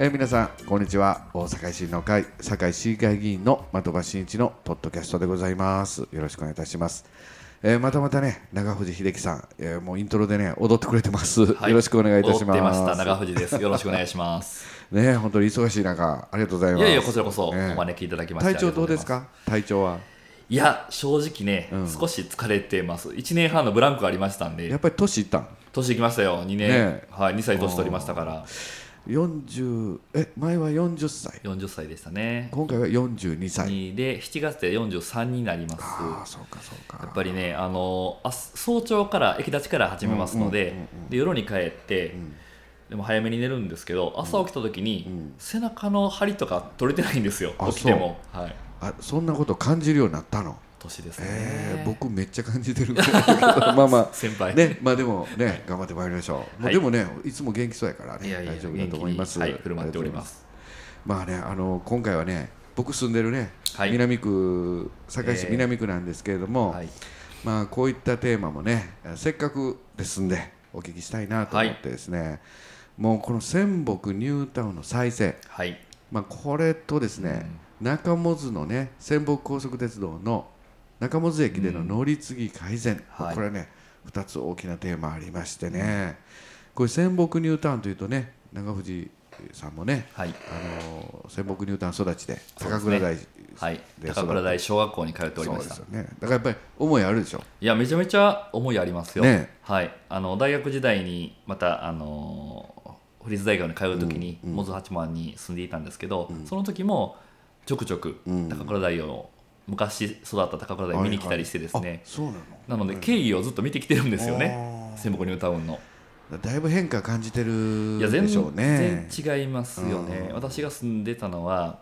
えー皆さんこんにちは。大阪維新の会堺市議会議員の的場真一のポッドキャストでございます。よろしくお願いいたします、えーまたまたね長藤秀樹さん、えーもうイントロでね踊ってくれてます、はい。よろしくお願いいたし踊ってましたます長藤です。よろしくお願いします。ね本当に忙しい中ありがとうございます。いやいやこちらこそおね招きいただきまして体調どうですか？体調は？いや正直ね、うん。少し疲れてます。1年半のブランクありましたんで。やっぱり年いったん？年いきましたよ。2年、ね。はい2歳年取りましたから40え前は40歳。40歳でしたね。今回は42歳。にで7月で43になります。ああそうかそうか。やっぱりねあのあ早朝から駅立ちから始めますので,、うんうんうんうんで夜に帰って、ん。でも早めに寝るんですけど朝起きた時に、ん。背中の張りとか取れてないんですよあ起きても、はい、あそんなこと感じるようになったの？年ですね、えー、僕めっちゃ感じてる まあまあ。先輩。ねまあでもね頑張ってまいりましょう、はい。でもねいつも元気そうやからね大丈夫だと思います、はい振る舞っております。まあねあの今回はね僕住んでるね、はい。南区堺市えー。南区なんですけれども、はい。まあこういったテーマもねせっかくですんでお聞きしたいなと思ってですね、もうこの仙北ニュータウンの再生。はい。まあ、これとですね、中百のね仙北高速鉄道の中百駅での乗り継ぎ改善、はい。これね2つ大きなテーマありましてね、これ仙北ニュータウンというとね長藤さんもねはい。あの仙北ニュータウン育ちで高倉台はい。で高倉台小学校に通っておりました。ね。だからやっぱり思いあるでしょ。いやめちゃめちゃ思いありますよ、ね。はい、あの大学時代にまたあの府立大学に通う時にうんうん八幡に住んでいたんですけど、その時もちょくちょくうん。高倉台を昔育った高倉台見に来たりしてですね、あそうなの。なので経緯をずっと見てきてるんですよね。仙北ニュータウンの。だいぶ変化感じてるいや全でしょうね。然違いますよね、うん。私が住んでたのは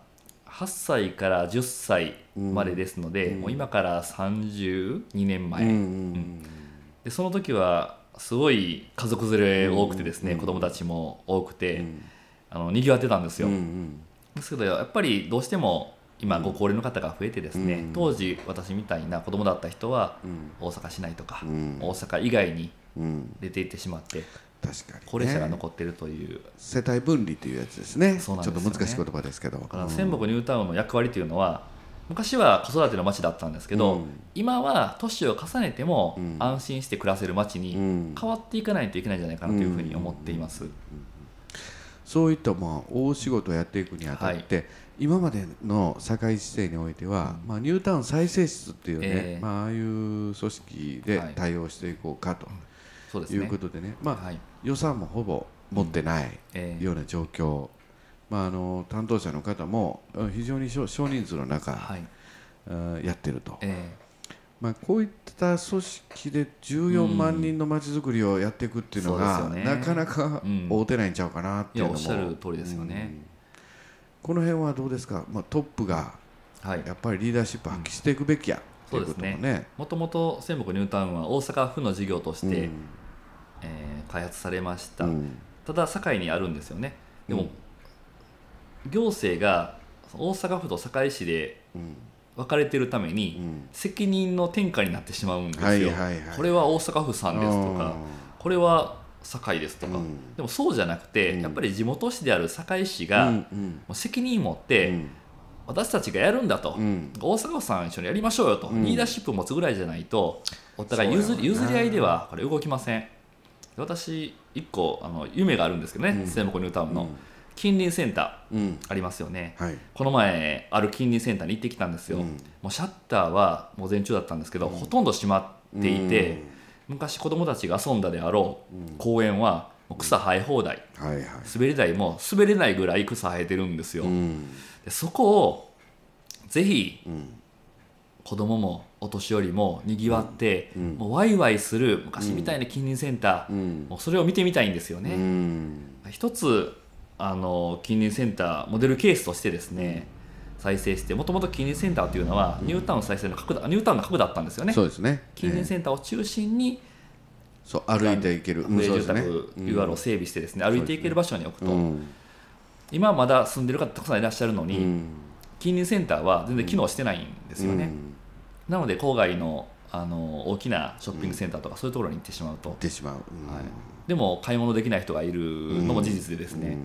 8歳から10歳までですので、うん。もう今から32年前、うんうんでその時はすごい家族連れ多くてですね、うん。子供たちも多くて、うん。あの賑わってたんですよ、うんうん。ですけどやっぱりどうしても今うんご高齢の方が増えてですね、うん。当時私みたいな子供だった人はうん。大阪市内とか、うん。大阪以外にうん。出て行ってしまって確かに、ね、高齢者が残っているという、世帯分離というやつですね。そうなんですよね。ちょっと難しい言葉ですけど。だか仙北ニュータウンの役割というのは昔は子育ての街だったんですけど、うん。今は年を重ねてもうん。安心して暮らせる街にうん。変わっていかないといけないんじゃないかなというふうに思っています。そういったまあ大仕事をやっていくにあたって、今までの堺市政においては、まあ、ニュータウン再生室っていうね、ええ。まあ、ああいう組織ではい。対応していこうかということでね,、まあはい。予算もほぼ持ってないええ。ような状況、まあ、あの担当者の方もうん非常に少少人数の中、はい。うんやってると、えまあ、こういった組織で14万人のまちづくりをやっていくっていうのが、そうですよね。なかなかうん。合うてないんちゃうかなっていうのも、おっしゃる通りですよね。うんこの辺はどうですか、まあ、トップがやっぱりリーダーシップ発揮していくべきや。っていうこともね。もともと仙北ニュータウンは大阪府の事業として、うん。えー開発されました、うん。ただ堺にあるんですよね。でも、うん行政が大阪府と堺市でうん。分かれているためうに、ん。責任の転嫁になってしまうんですよ、これは大阪府さんですとかこれは堺ですとか、うん。でもそうじゃなくて、うん。やっぱり地元紙である堺市うが、責任持って、うん。私たちがやるんだと、うん。大阪府さん一緒にやりましょうよと、うん。リーダーシップ持つぐらいじゃないとお互い譲り譲り合いではこれ動きません。私一個あの夢があるんですけどねうん。仙北ニュータウンの、うん。近隣センタうん。ーありますよね。はい。この前ある近隣センターに行ってきたんですよ、うん。もうシャッターは午前中だったんですけど、ほとんど閉まっていて、昔子供たちが遊んだであろう公園は草生え放題。うんはいはい。滑り台も滑れないぐらい草生えてるんですよ、うん。でそこをぜひうん。子供もお年寄りもにぎわって、うん。もうワイワイする昔みたいな近隣センター、うん。もうそれを見てみたいんですようね、ん。一つあの近隣センターモデルケースとしてですね、再生してもともと近隣センターというのは、ニュータウン再生の核だニュータウンの核だったんですよね。そうですね。近隣ええセンターを中心にそう歩いていける。うん不そうですね。住宅 UR を整備してですね、歩いていける場所に置くと、うん。今まだ住んでる方たくさんいらっしゃるのに、うん。近隣センターは全然機能してないんですよね、うん。なので郊外のあの大きなショッピングセンターとかそういうところに行ってしまうと、行ってしまう。うん。はい、でも買い物できない人がいるのも事実でですね、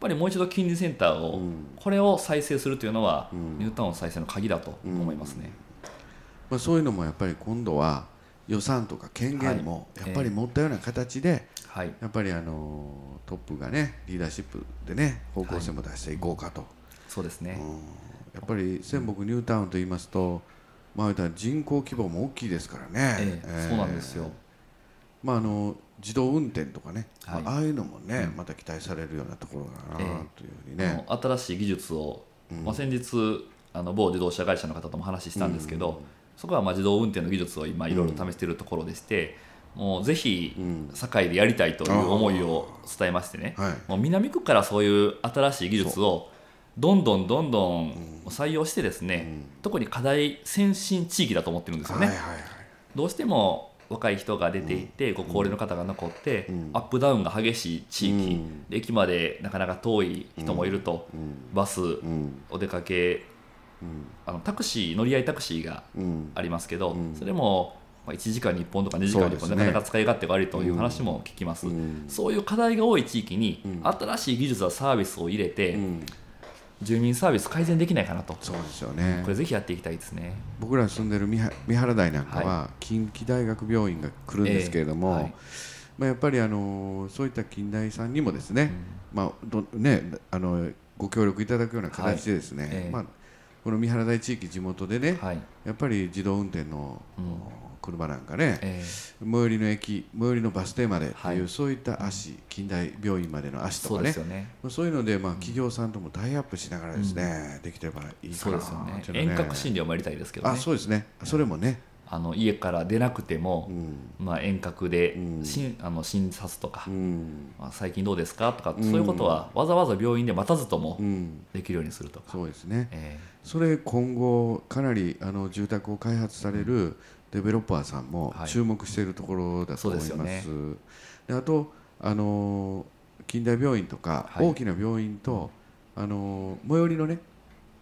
ぱりもう一度近隣センターを、うん。これを再生するというのは、うん。ニュータウン再生の鍵だと思いますね。まあ、そういうのもやっぱり今度は予算とか権限もやっぱり持ったような形で、はい、やっぱりあのトップがねリーダーシップでね方向性も出していこうかと、そうですね。うん。やっぱり仙北ニュータウンと言いますと、まあ、人口規模も大きいですからね、ええそうなんですよ。まあ、あの自動運転とかね、はい。まあ、ああいうのもね、また期待されるようなところだなええ。というふうにね、あの新しい技術を、まあ、先日あの某自動車会社の方とも話したんですけど、そこはまあ自動運転の技術を今いろいろ試しているところでして、もうぜひうん。堺でやりたいという思いを伝えましてね、はい。もう南区からそういう新しい技術をどんどんどんどん採用してですね、特に課題先進地域だと思ってるんですよね。はいはいはい。どうしても若い人が出ていて、ご高齢の方が残って、うん。アップダウンが激しい地域、駅までなかなか遠い人もいると、うん。バス、うん。お出かけうん。あのタクシー乗り合いタクシーがうん。ありますけど、うん。それもまあ1時間に1本とか2時間に1本、なかなか使い勝手が悪いという話も聞きます、うん。そういう課題が多い地域に、うん。新しい技術やサービスを入れて、うん住民サービス改善できないかなと、そうですよね。これぜひやっていきたいですね。僕ら住んでる三原台なんかは、は近畿大学病院が来るんですけれども、ええはい。まあ、やっぱりあのそういった近代さんにもですね,、まあどね、あのご協力いただくような形でですね、はいええ。まあ、この三原台地域地元でね、はい。やっぱり自動運転の、うん車なんかね、え最寄りの駅最寄りのバス停までっていう、はい。そういった足近代病院までの足とそうかねですよね。そういうので、まあ、企業さんともタイアップしながらですね、できてればいいかなそうですよね。っていうの遠隔診療もやりたいですけどあねそうですね。それもね、あの家から出なくてもう、ん。まあ、遠隔でうん。診あの診察とか、うん。まあ、最近どうですかとか、うん。そういうことはわざわざ病院で待たずともうん、できるようにするとか、そうですね。えそれ今後かなりあの住宅を開発されるデベロッパーさんもはい。注目しているところだと思います。そうですであとあの近代病院とか、はい。大きな病院とあの最寄りのね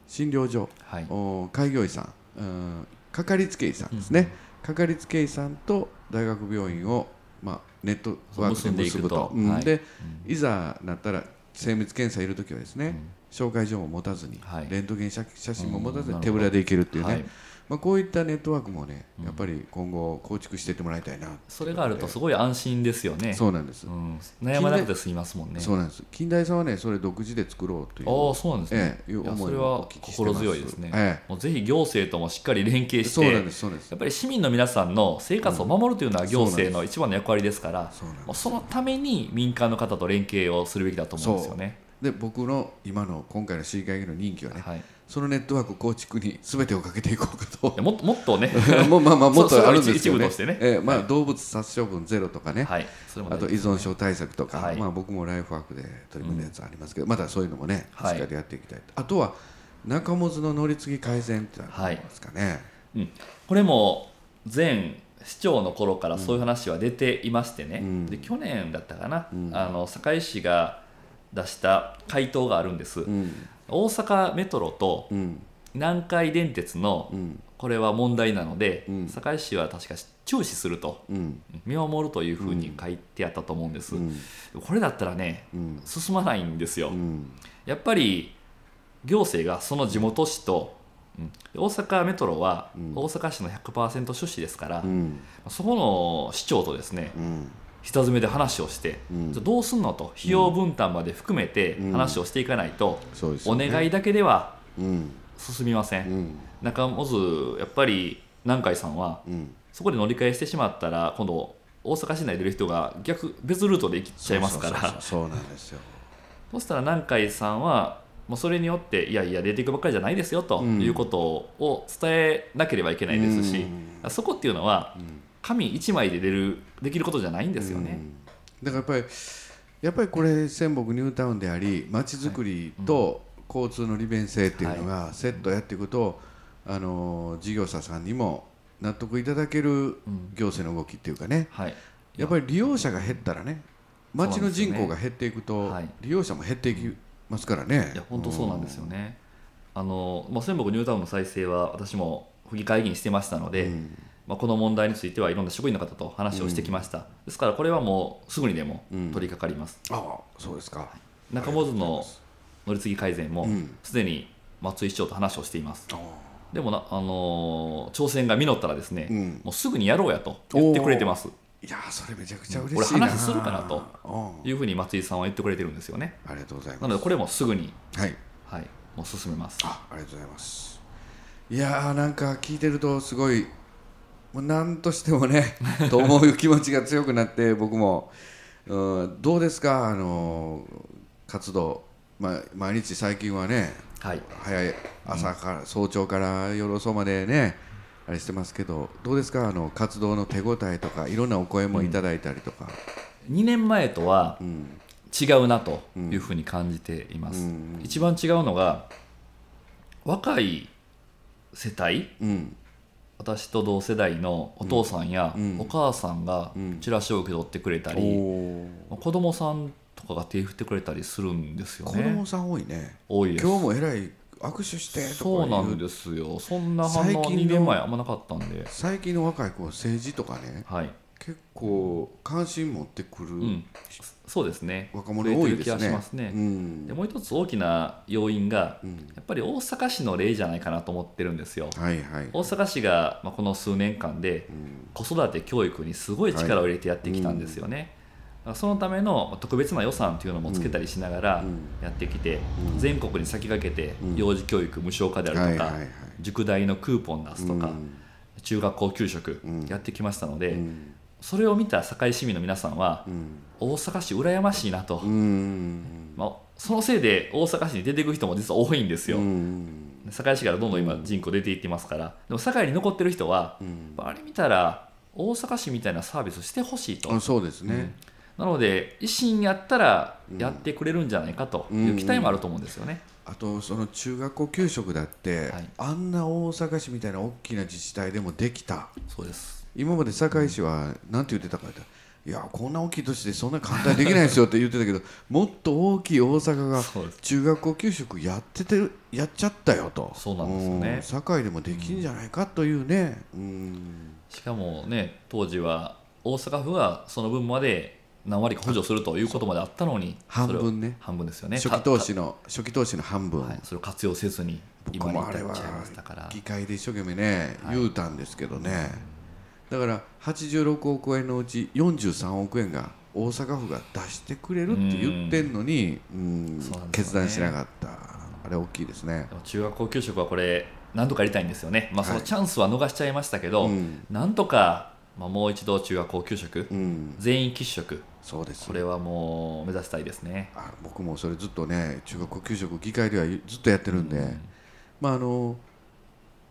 診療所、ーはい。お開業医さん、うん、かかりつけ医さんですね、かかりつけ医さんと大学病院を、まあ、ネットワークで結ぶと。んでいうんで、いざなったら精密検査いるときはですね、紹介状も持たずに、はい。レントゲン写写真も持たずうんに手ぶらでいけるっていうね、はいまあ、こういったネットワークもねやっぱり今後構築していってもらいたいな、それがあるとすごい安心ですよね、そうなんです、うん、悩まなくて済みますもんね。そうなんです。近代さんはねそれ独自で作ろうというああそうなんですね、ええいう思いをそれは心強いですね、えもうぜひ行政ともしっかり連携してやっぱり市民の皆さんの生活を守るというのはん行政の一番の役割ですから、そそのために民間の方と連携をするべきだと思うんですよね。で僕の今の今回の市議会議員の任期はね、はい、そのネットワーク構築に全てをかけていこうかと。もっともっとね、もうまあまあもっとあるんですけどねね。ええまあはい。動物殺処分ゼロとかね、はい、あと依存症対策とか、はい。まあ、僕もライフワークで取り組むやつありますけど、まだそういうのもね、しはいっかりやっていきたい、あとは中本の乗り継ぎ改善ってのはありますかね、うん、これも前市長の頃からそういう話は出ていましてね、うん。で去年だったかな、うん。あの堺市が出した回答があるんです、うん。大阪メトロとうん。南海電鉄のうん。これは問題なので、うん。堺市は確か注視するとうん。見守るというふうに書いてあったと思うんです、うん。これだったらねうん。進まないんですよ、うん。やっぱり行政がその地元市と、うん。大阪メトロはうん。大阪市の100%出資ですから、うん。そこの市長とですねうん下詰めで話をして、うん。じゃあどうすんのと費用分担まで含めてうん。話をしていかないと、ね。願いだけではうん。進みません、うん。中本やっぱり南海さんはうん。そこで乗り換えしてしまったら今度大阪市内でいる人が逆別ルートで行っちゃいますから。そうなんですよ。そしたら南海さんはもうそれによっていやいや出ていくばっかりじゃないですよとうん。いうことを伝えなければいけないですし、うん。そこっていうのはうん紙1枚で出るできることじゃないんですよね。うん。だからやっぱりやっぱりこれ仙北ニュータウンであり街づくりと交通の利便性っていうのがセットやっていくと、あの事業者さんにも納得いただける行政の動きっていうかね。はい、やっぱり利用者が減ったらね街の人口が減っていくと、はい。利用者も減っていきますからね。いや本当そうなんですよね。あのまあ、仙北ニュータウンの再生は私も府議会議員してましたので、うんまあ、この問題についてはいろんな職員の方と話をしてきました、ですからこれはもうすぐにでもうん。取り掛かります、ああそうですか。中本の乗り継ぎ改善もうん。すでに松井市長と話をしています。あでもな、あのー挑戦が実ったらですね、うん。もうすぐにやろうやと言ってくれてます。いやーそれめちゃくちゃ嬉しいな俺話するからとうんいうふうに松井さんは言ってくれてるんですよね。ありがとうございます。なのでこれもすぐに、はい。はい、もう進めます。あありがとうございます。いやーなんか聞いてるとすごいもう何としてもね と思う気持ちが強くなって僕も、うん、どうですか？あの活動、まあ、毎日最近はねはい。早い朝から、早朝から夜遅までねあれしてますけどどうですか？あの活動の手応えとかいろんなお声もいただいたりとか、2年前とはうん。違うなというふうに感じています、うん。一番違うのが若い世帯うん私と同世代のお父さんやうん。お母さんがうん。チラシを受け取ってくれたおり、ー子供さんとかが手振ってくれたりするんですよ子ね供さん多いね。多いです。今日もえらい握手してとかそうなんですよ。そんな反応最近の2年前あんまなかったんで。最近の若い子は政治とかね。はい、結構関心持ってくるうん、そうですね。若者多いですね。気がしますね。うん。でもう一つ大きな要因がうん。やっぱり大阪市の例じゃないかなと思ってるんですよ。はいはい。大阪市が、まあ、この数年間でうん。子育て教育にすごい力を入れてやってきたんですよね、だからそのためのまあ特別な予算というのもつけたりしながらうん。やってきて、うん。全国に先駆けてうん。幼児教育無償化であるとか、はいはいはい。塾代のクーポン出すとか、うん。中学校給食うん。やってきましたので、うんそれを見た堺市民の皆さんはうん。大阪市羨ましいなと、うんまあ、そのせいで大阪市に出ていく人も実は多いんですよ、うん。堺市からどんどん今人口出ていってますから。でも堺に残ってる人はうん。あれ見たら大阪市みたいなサービスしてほしいと、あそうですね。なので維新やったらやってくれるんじゃないかという期待もあると思うんですよね、あとその中学校給食だって、はい。あんな大阪市みたいな大きな自治体でもできた。そうです。今まで堺市は何て言ってたかっていやこんな大きい都市でそんな簡単にできないですよって言ってたけど もっと大きい大阪が中学校給食やっててるやっちゃったよと。そうなんですよね。うん堺でもできんじゃないかというね。うん。しかもね当時は大阪府がその分まで何割か補助するということまであったのに半分ね。半分ですよね。初期投資の初期投資の半分、かはい、それを活用せずに今に僕もあれは至っちゃいましたから。議会で一生懸命ね、はい。言うたんですけどね。だから86億円のうち43億円が大阪府が出してくれるって言ってんのにうんね。決断しなかった。あれ大きいですね。中学校給食はこれ何とかやりたいんですよね、まあ、そのはいチャンスは逃しちゃいましたけど、うん。なんとか、まあ、もう一度中学校給食、うん。全員喫食そうですこれはもう目指したいですね。あ僕もそれずっとね中学校給食議会ではずっとやってるんで、まああの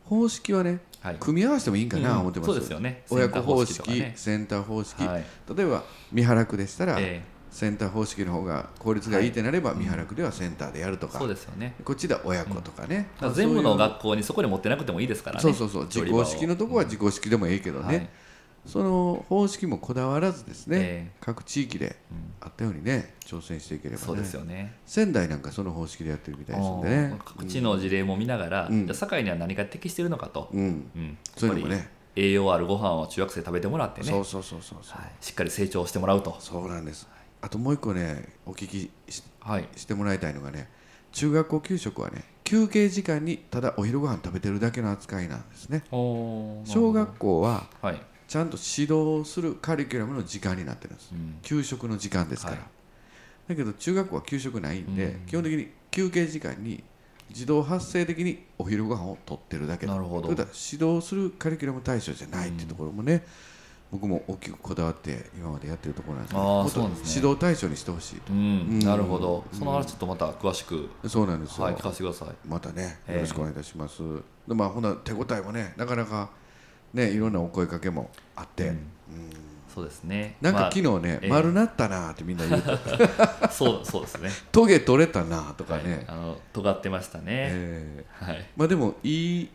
方式はねはい。組み合わせてもいいんかな、うん。思ってます。そうですよね。親子方式センター方式とかね。センター方式、はい。例えば三原区でしたら、えセンター方式の方が効率がいいってなれば、三原区ではセンターでやるとえか、そうですよね。こっちでは親子とかね、全部の学校にそこに持ってなくてもいいですからね。そうそうそう。自調理場を公式のとこは自公式でもいいけどね、はいその方式もこだわらずですね、え各地域でうん。あったようにね挑戦していければね。そうですよね。仙台なんかその方式でやってるみたいですんでね各地の事例も見ながら、うん。じゃあ堺には何が適しているのかと、うん、うん。そういうのもね。栄養あるご飯を中学生食べてもらってね。そうそうそうそうそう、はい、しっかり成長してもらうと、そうなんです。あともう一個ねお聞きしはい、してもらいたいのがね中学校給食はね休憩時間にただお昼ご飯食べてるだけの扱いなんですね。小学校ははい、ちゃんと指導するカリキュラムの時間になってるんです。うん。給食の時間ですから、はい。だけど中学校は給食ないんで、うん。基本的に休憩時間に自動発生的にお昼ご飯をとってるだけなるほど。指導するカリキュラム対象じゃないっていうところもね、僕も大きくこだわって今までやってるところなんですけどあーもっとそうなんですね。指導対象にしてほしいと。なるほど、うんその話ちょっとまた詳しく、そうなんですよ、はい、聞かせてください。またねええ。よろしくお願いいたします、でまあほな手応えもねなかなかねいろんなお声かけもあって、うん。うん。そうですね。なんかまあ昨日ね、ええ。丸なったなってみんな言う。て そうそうですね。トゲ取れたなとかはい。ね、あの尖ってましたね。ええ。はい。まあでもいい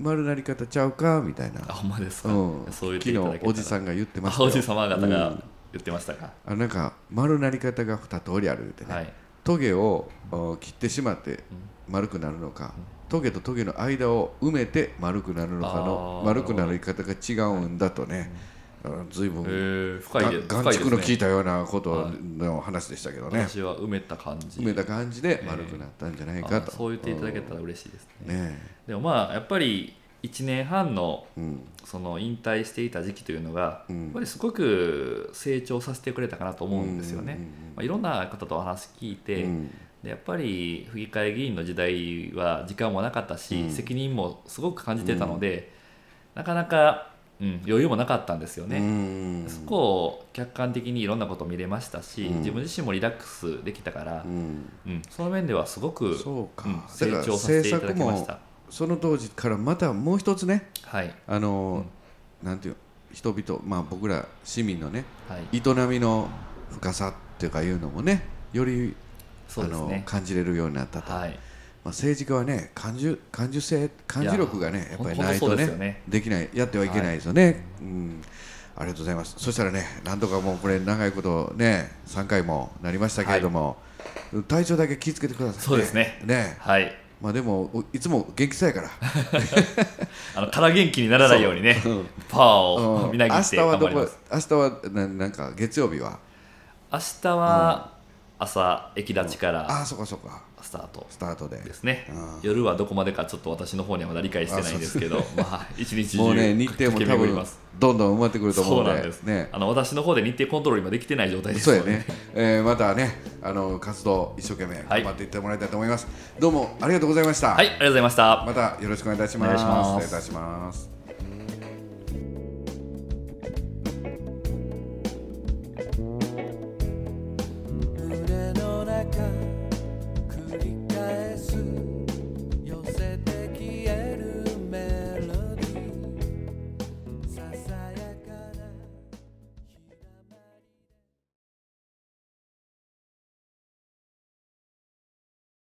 丸なり方ちゃうかみたいな、あ、ほんまですか？うん、昨日おじさんが言ってましあたよ。おじ様方がうん。言ってましたか？あなんか丸なり方が2通りあるってね、はい。トゲをお切ってしまって丸くなるのか、トゲとトゲの間を埋めて丸くなるのかの丸くなり方が違うんだとね、ずいぶんえー、深い眼蓄の効いたようなことの話でしたけどね。私は埋めた感じ。埋めた感じで悪くなったんじゃないかと、あそう言っていただけたら嬉しいですね。ねでもまあやっぱり1年半のその引退していた時期というのが、うん。やっぱりすごく成長させてくれたかなと思うんですよね。うん。まあ、いろんな方とお話聞いて、うんでやっぱり府議会議員の時代は時間もなかったし、うん。責任もすごく感じてたので、なかなか、うん、余裕もなかったんですよね。うん。そこを客観的にいろんなこと見れましたし、うん。自分自身もリラックスできたからう、ん。うんその面ではすごく、成長させていただきました。その当時からまたもう一つねはい、あの、なんていう人々まあ僕ら市民のねはい、営みの深さっていうかいうのもねよりあの。感じれるようになったと、まあ、はい、政治家はね感受感受性感受力がねいやっぱりないとねできないやってはいけないですよね、うん。ありがとうございます。そしたらねなんとかもうこれ長いことね3回もなりましたけれども、体調だけ気をつけてください、そうですね。ね。はい、まあでもおいつも元気そうやから。あのから元気にならないようにね、パワーうん。をみなぎって明日はどこ頑張ります。明日はななんか月曜日は？明日は朝駅立ちからああそこそこか。スタート。スタートで。ですね。うん。夜はどこまでかちょっと私の方にはまだ理解してないんですけど、まあ一日中もうね日程も駆多分。どんどん埋まってくると思そううんで。ね。あの私の方で日程コントロール今できてない状態ですので。そうやね、えーまたねあの活動一生懸命頑張っていってもらいたいと思います、どうもありがとうございました、はい、ありがとうございました。またよろしくお願いいたします。お願いします。失礼いたします